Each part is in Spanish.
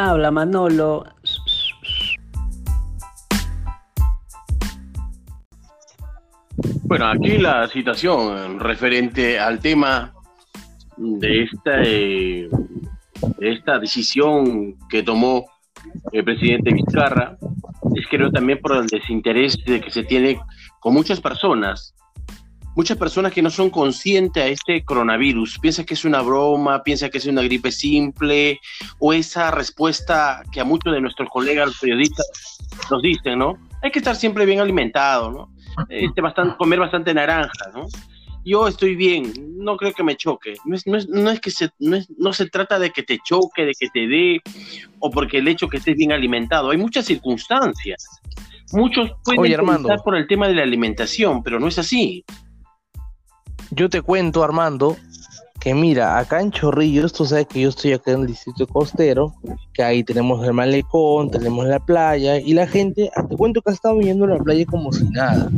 Habla Manolo. Bueno, aquí la situación referente al tema de esta, eh, esta decisión que tomó el presidente Vizcarra es creo también por el desinterés de que se tiene con muchas personas, muchas personas que no son conscientes a este coronavirus, piensan que es una broma, piensan que es una gripe simple o esa respuesta que a muchos de nuestros colegas periodistas nos dicen, ¿no? Hay que estar siempre bien alimentado, ¿no? Este, bastante, comer bastante naranja, ¿no? yo estoy bien, no creo que me choque. No es, no es, que se, no, se trata de que te choque, de que te dé, o porque el hecho que estés bien alimentado. Hay muchas circunstancias. Muchos pueden estar por el tema de la alimentación, pero no es así. Yo te cuento, Armando, que mira, acá en Chorrillos, tú sabes que yo estoy acá en el distrito costero, que ahí tenemos el malecón, tenemos la playa, y la gente, te cuento que ha estado yendo a la playa como si nada.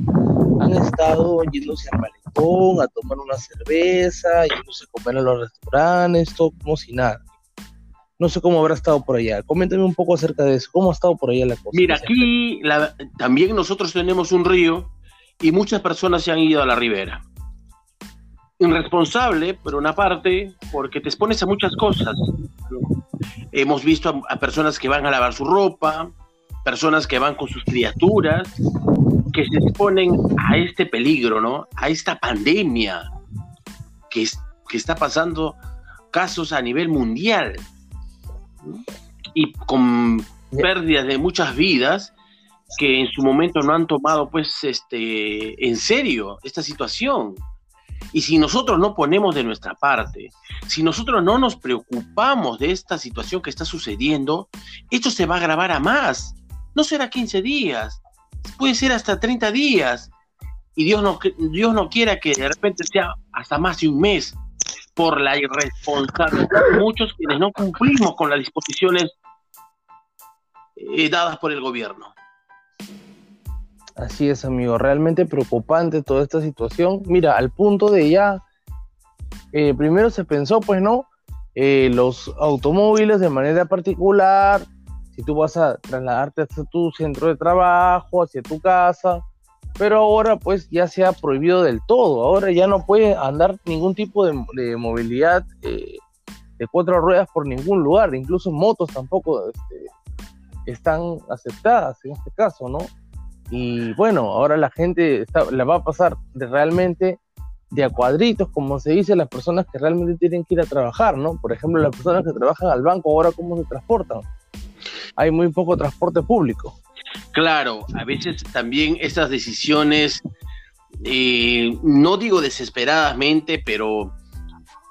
Han estado yéndose al malecón a tomar una cerveza, yéndose a comer en los restaurantes, todo como si nada. No sé cómo habrá estado por allá. Coméntame un poco acerca de eso. ¿Cómo ha estado por allá la cosa? Mira, aquí también nosotros tenemos un río y muchas personas se han ido a la ribera. Irresponsable, por una parte, porque te expones a muchas cosas. Hemos visto a personas que van a lavar su ropa, personas que van con sus criaturas, que se exponen a este peligro, ¿no? A esta pandemia que, que está pasando casos a nivel mundial y con pérdidas de muchas vidas que en su momento no han tomado pues este en serio esta situación. Y si nosotros no ponemos de nuestra parte, si nosotros no nos preocupamos de esta situación que está sucediendo, esto se va a agravar a más. No será 15 días, puede ser hasta 30 días. Y Dios no, Dios no quiera que de repente sea hasta más de un mes por la irresponsabilidad de muchos quienes no cumplimos con las disposiciones eh, dadas por el gobierno. Así es, amigo, realmente preocupante toda esta situación. Mira, al punto de ya, eh, primero se pensó, pues no, eh, los automóviles de manera particular, si tú vas a trasladarte hacia tu centro de trabajo, hacia tu casa, pero ahora pues ya se ha prohibido del todo, ahora ya no puede andar ningún tipo de, movilidad eh, de cuatro ruedas por ningún lugar, incluso motos tampoco este, están aceptadas en este caso, ¿no? Y bueno, ahora la gente la va a pasar de realmente de a cuadritos, como se dice, las personas que realmente tienen que ir a trabajar, ¿no? Por ejemplo, las personas que trabajan al banco, ahora cómo se transportan hay muy poco transporte público. Claro, a veces también esas decisiones, eh, no digo desesperadamente, pero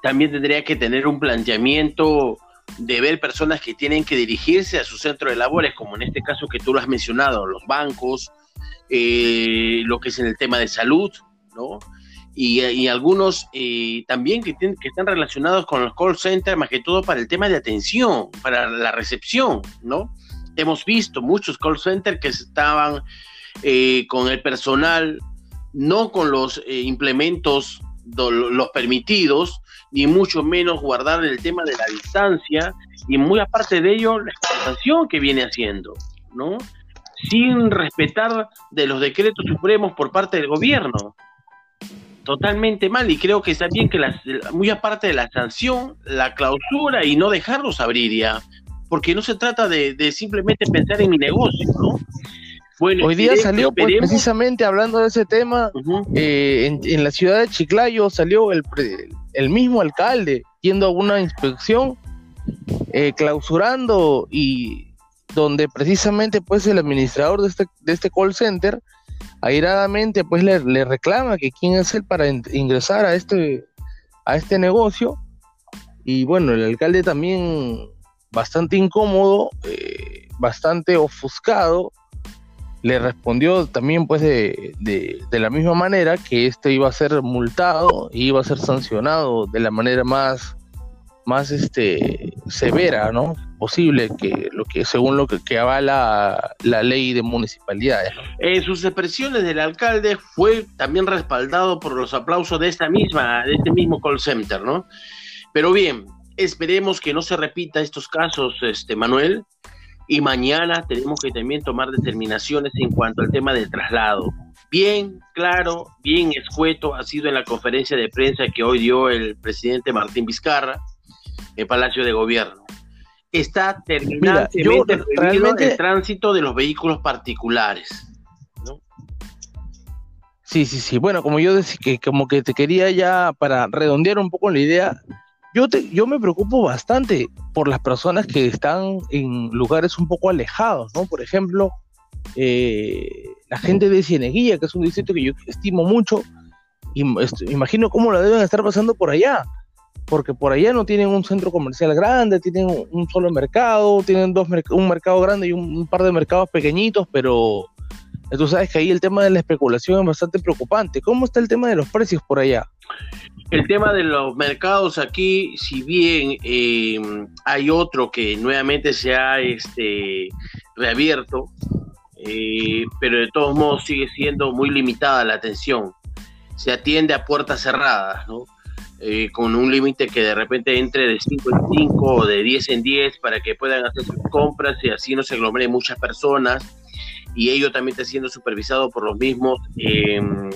también tendría que tener un planteamiento de ver personas que tienen que dirigirse a su centro de labores, como en este caso que tú lo has mencionado, los bancos, eh, lo que es en el tema de salud, ¿no? y, algunos eh, también que, que están relacionados con los call centers, más que todo para el tema de atención, para la recepción, ¿no? Hemos visto muchos call centers que estaban eh, con el personal, no con los eh, implementos los permitidos, ni mucho menos guardar el tema de la distancia, y muy aparte de ello, la explotación que viene haciendo, ¿no? Sin respetar de los decretos supremos por parte del gobierno totalmente mal y creo que está bien que muy aparte de la sanción, la clausura y no dejarlos abrir ya, porque no se trata de, simplemente pensar en mi negocio, ¿no? Bueno, Hoy día salió pues, precisamente hablando de ese tema, eh, en, la ciudad de Chiclayo salió el, el mismo alcalde yendo a una inspección, eh, clausurando y donde precisamente pues el administrador de este, de este call center airadamente pues le, reclama que quién es él para ingresar a este, a este negocio. Y bueno, el alcalde también bastante incómodo, eh, bastante ofuscado, le respondió también pues de, de, la misma manera que este iba a ser multado y iba a ser sancionado de la manera más más este severa, ¿no? Posible que lo que según lo que, avala la ley de municipalidades. En sus expresiones del alcalde fue también respaldado por los aplausos de esta misma, de este mismo call center, ¿no? Pero bien, esperemos que no se repita estos casos, este Manuel, y mañana tenemos que también tomar determinaciones en cuanto al tema del traslado. Bien claro, bien escueto ha sido en la conferencia de prensa que hoy dio el presidente Martín Vizcarra en Palacio de Gobierno. Está terminantemente realmente... el tránsito de los vehículos particulares. Sí, sí, sí. Bueno, como yo decía que como que te quería ya para redondear un poco la idea, yo, te, yo me preocupo bastante por las personas que están en lugares un poco alejados, ¿no? Por ejemplo, eh, la gente de Cieneguilla, que es un distrito que yo estimo mucho, y imagino cómo la deben estar pasando por allá, porque por allá no tienen un centro comercial grande, tienen un solo mercado, tienen dos un mercado grande y un, par de mercados pequeñitos, pero tú sabes que ahí el tema de la especulación es bastante preocupante. ¿Cómo está el tema de los precios por allá? El tema de los mercados aquí, si bien eh, hay otro que nuevamente se ha este, reabierto, eh, pero de todos modos sigue siendo muy limitada la atención. Se atiende a puertas cerradas, ¿no? Eh, con un límite que de repente entre de 5 en 5 o de 10 en 10 para que puedan hacer sus compras y así no se aglomeren muchas personas y ello también está siendo supervisado por los mismos em,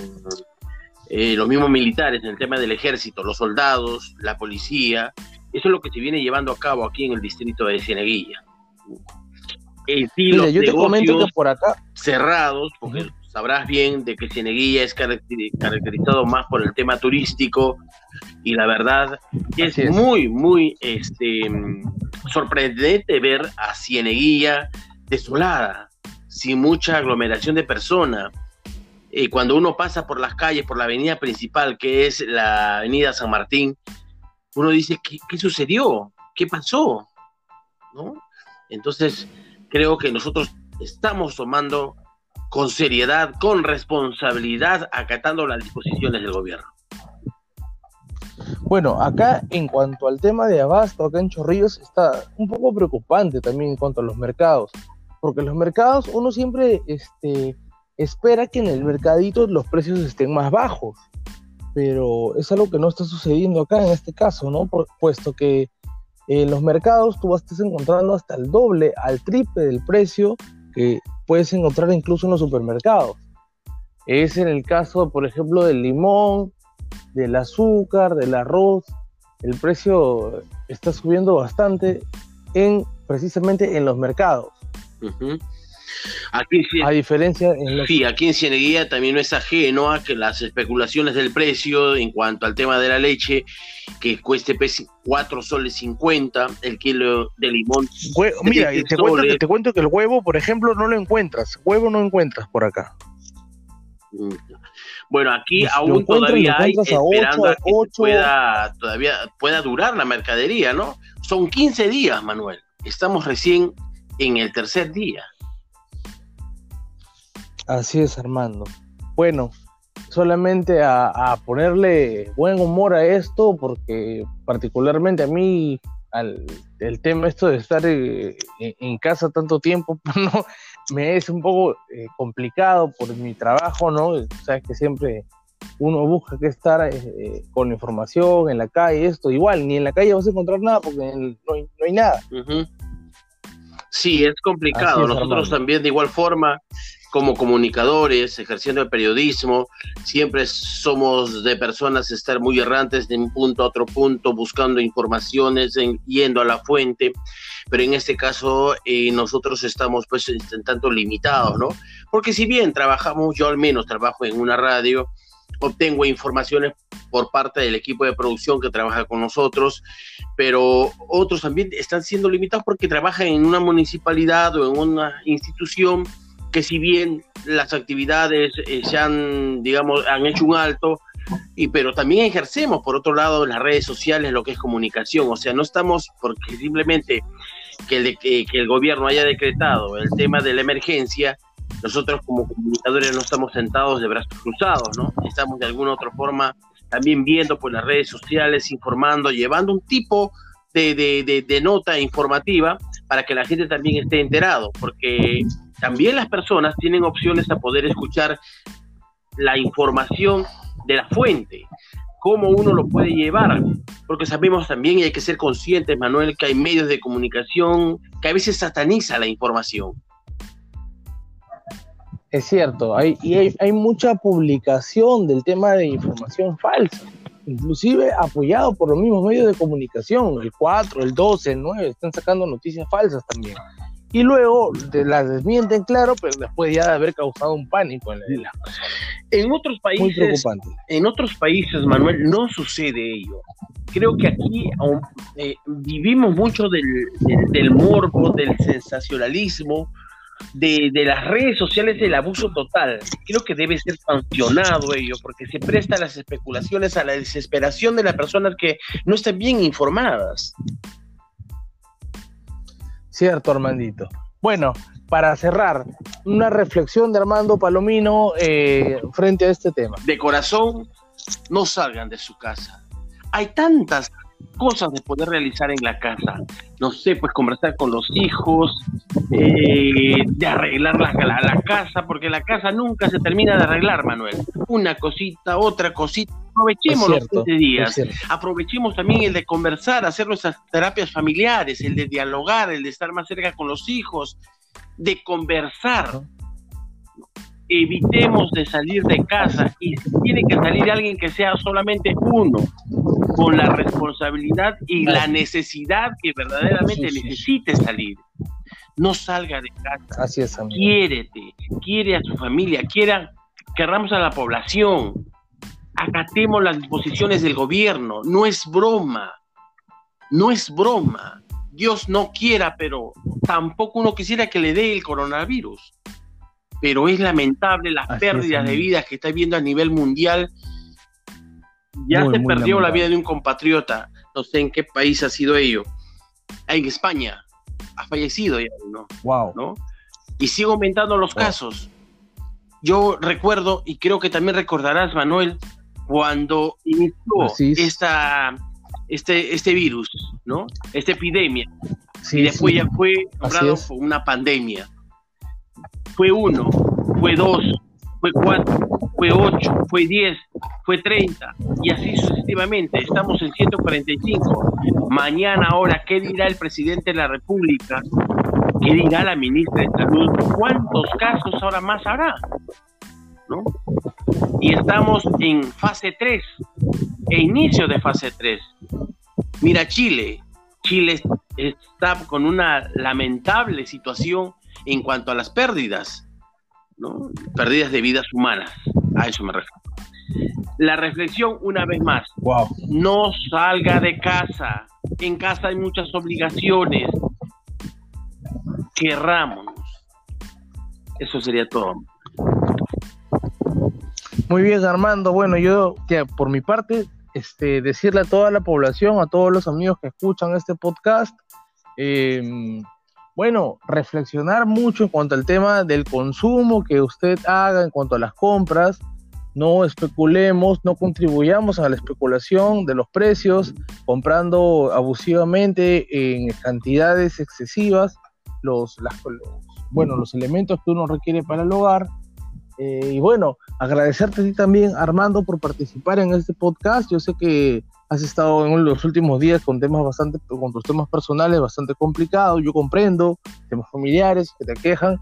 eh, los mismos militares en el tema del ejército, los soldados, la policía. Eso es lo que se viene llevando a cabo aquí en el distrito de Cieneguilla. Eh, yo te comento que por acá cerrados, porque sabrás bien de que Cieneguilla es caracterizado más por el tema turístico y la verdad es, es, muy, muy este, sorprendente ver a Cieneguilla desolada, sin mucha aglomeración de personas y cuando uno pasa por las calles, por la avenida principal, que es la avenida San Martín, uno dice, ¿qué, sucedió? ¿Qué pasó? ¿No? Entonces, creo que nosotros estamos tomando con seriedad, con responsabilidad, acatando las disposiciones del gobierno. Bueno, acá en cuanto al tema de abasto, acá en Chorrillos está un poco preocupante también en cuanto a los mercados, porque los mercados uno siempre este, espera que en el mercadito los precios estén más bajos, pero es algo que no está sucediendo acá en este caso, ¿no? puesto que en los mercados tú vas encontrando hasta el doble, al triple del precio que puedes encontrar incluso en los supermercados. Es en el caso, por ejemplo, del limón, del azúcar, del arroz. El precio está subiendo bastante en precisamente en los mercados. Aquí, a diferencia en Sí, aquí en Cieneguía también no es ajeno a que las especulaciones del precio en cuanto al tema de la leche, que cueste 4 soles 50 el kilo de limón. mira, te cuento, que, te cuento que el huevo, por ejemplo, no lo encuentras. Huevo no encuentras por acá. Mm. Bueno, aquí aún todavía hay esperando a que pueda, todavía pueda durar la mercadería, ¿no? Son 15 días, Manuel. Estamos recién en el tercer día. Así es, Armando. Bueno, solamente a, ponerle buen humor a esto, porque particularmente a mí el tema esto de estar eh, en casa tanto tiempo, no, me es un poco eh, complicado por mi trabajo, ¿no? Sabes que siempre uno busca que estar eh, con información en la calle, esto igual, ni en la calle vas a encontrar nada porque no hay, nada. Sí, es complicado. Nosotros también de igual forma como comunicadores, ejerciendo el periodismo, siempre somos de personas estar muy errantes de un punto a otro punto, buscando informaciones, yendo a la fuente, pero en este caso eh, nosotros estamos pues tanto limitados, ¿no? Porque si bien trabajamos, yo al menos trabajo en una radio, obtengo informaciones por parte del equipo de producción que trabaja con nosotros, pero otros también están siendo limitados porque trabajan en una municipalidad o en una institución que si bien las actividades eh, se han, digamos, han hecho un alto, y pero también ejercemos, por otro lado, las redes sociales lo que es comunicación, o sea, no estamos porque simplemente que el, que, el gobierno haya decretado el tema de la emergencia, nosotros como comunicadores no estamos sentados de brazos cruzados, ¿no? Estamos de alguna otra forma también viendo por las redes sociales, informando, llevando un tipo de, de nota informativa para que la gente también esté enterado, porque también las personas tienen opciones a poder escuchar la información de la fuente, cómo uno lo puede llevar, porque sabemos también y hay que ser conscientes, Manuel, que hay medios de comunicación que a veces sataniza la información. Es cierto, hay, y hay, hay mucha publicación del tema de información falsa inclusive apoyado por los mismos medios de comunicación, el 4, el 12, el 9, están sacando noticias falsas también. Y luego las desmienten, claro, pero después ya de haber causado un pánico en la, En otros países, en otros países, Manuel, no sucede ello. Creo que aquí eh, vivimos mucho del, del morbo, del sensacionalismo, de, las redes sociales del abuso total. Creo que debe ser sancionado ello, porque se presta a las especulaciones, a la desesperación de las personas que no están bien informadas. Cierto, Armandito. Bueno, para cerrar, una reflexión de Armando Palomino eh, frente a este tema. De corazón, no salgan de su casa. Hay tantas cosas de poder realizar en la casa. No sé, pues conversar con los hijos, eh, de arreglar la, la, casa, porque la casa nunca se termina de arreglar, Manuel. Una cosita, otra cosita. Aprovechemos los 15 días. Aprovechemos también el de conversar, hacer nuestras terapias familiares, el de dialogar, el de estar más cerca con los hijos, de conversar evitemos de salir de casa y si tiene que salir alguien que sea solamente uno, con la responsabilidad y la necesidad que verdaderamente necesite salir. No salga de casa. Así es, Quiérete, quiere a su familia, quiera, querramos a la población. Acatemos las disposiciones del gobierno. No es broma. No es broma. Dios no quiera, pero tampoco uno quisiera que le dé el coronavirus pero es lamentable las pérdidas de vidas que está viendo a nivel mundial. Ya se perdió la vida de un compatriota, no sé en qué país ha sido ello. En España, ha fallecido ya uno. Wow. ¿no? Y sigue aumentando los casos. Yo recuerdo, y creo que también recordarás, Manuel, cuando inició esta, este, este virus, ¿no? Esta epidemia. y después ya fue nombrado una pandemia fue uno, fue dos, fue cuatro, fue ocho, fue diez, fue treinta, y así sucesivamente. Estamos en 145. Mañana, ahora, ¿qué dirá el presidente de la República? ¿Qué dirá la ministra de Salud? ¿Cuántos casos ahora más habrá? ¿No? Y estamos en fase 3, e inicio de fase 3. Mira Chile, Chile está con una lamentable situación en cuanto a las pérdidas, ¿no? Pérdidas de vidas humanas, a eso me refiero. La reflexión, una vez más, no salga de casa. En casa hay muchas obligaciones. Querrámonos. Eso sería todo. Muy bien, Armando. Bueno, yo por mi parte, este, decirle a toda la población, a todos los amigos que escuchan este podcast, eh, bueno, reflexionar mucho en cuanto al tema del consumo que usted haga, en cuanto a las compras. No especulemos, no contribuyamos a la especulación de los precios, comprando abusivamente en cantidades excesivas los, bueno, los elementos que uno requiere para el hogar. Eh, y bueno, agradecerte a ti también, Armando, por participar en este podcast. Yo sé que has estado en los últimos días con temas bastante, con tus temas personales bastante complicados, yo comprendo, temas familiares que te quejan.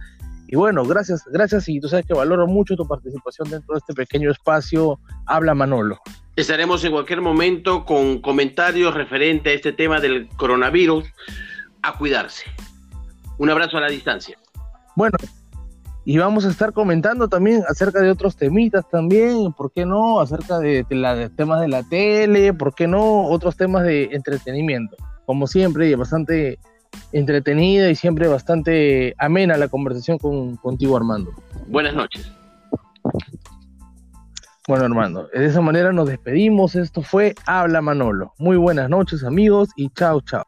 Y bueno, gracias, gracias y tú sabes que valoro mucho tu participación dentro de este pequeño espacio. Habla Manolo. Estaremos en cualquier momento con comentarios referente a este tema del coronavirus. A cuidarse. Un abrazo a la distancia. Bueno, y vamos a estar comentando también acerca de otros temitas también, ¿por qué no? Acerca de, temas de la tele, ¿por qué no? Otros temas de entretenimiento. Como siempre, bastante entretenida y siempre bastante amena la conversación con, contigo, Armando. Buenas noches. Bueno, Armando, de esa manera nos despedimos. Esto fue Habla Manolo. Muy buenas noches, amigos, y chao, chao.